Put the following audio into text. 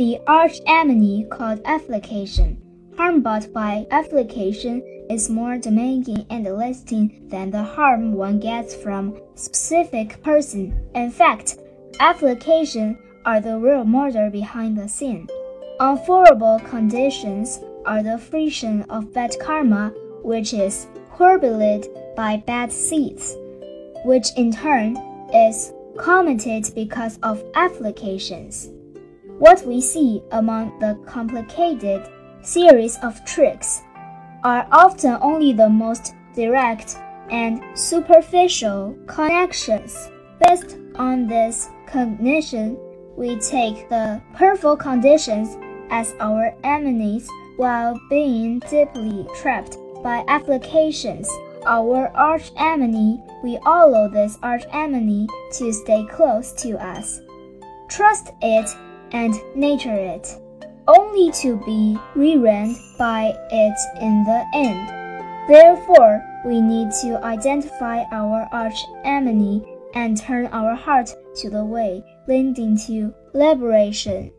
the arch enemy called affliction. Harm brought by affliction is more demanding and lasting than the harm one gets from specific person. In fact, affliction are the real murder behind the sin. Unfavorable conditions are the fruition of bad karma, which is curbed by bad seeds, which in turn is committed because of afflictions. What we see among the complicated series of tricks are often only the most direct and superficial connections. Based on this cognition, we take the perfect conditions as our enemies while being deeply trapped by afflictions. Our arch enemy, we allow this arch enemy to stay close to us. Trust it and nature it only to be ruined by it in the end. Therefore, we need to identify our arch enemy and turn our heart to the way leading to liberation.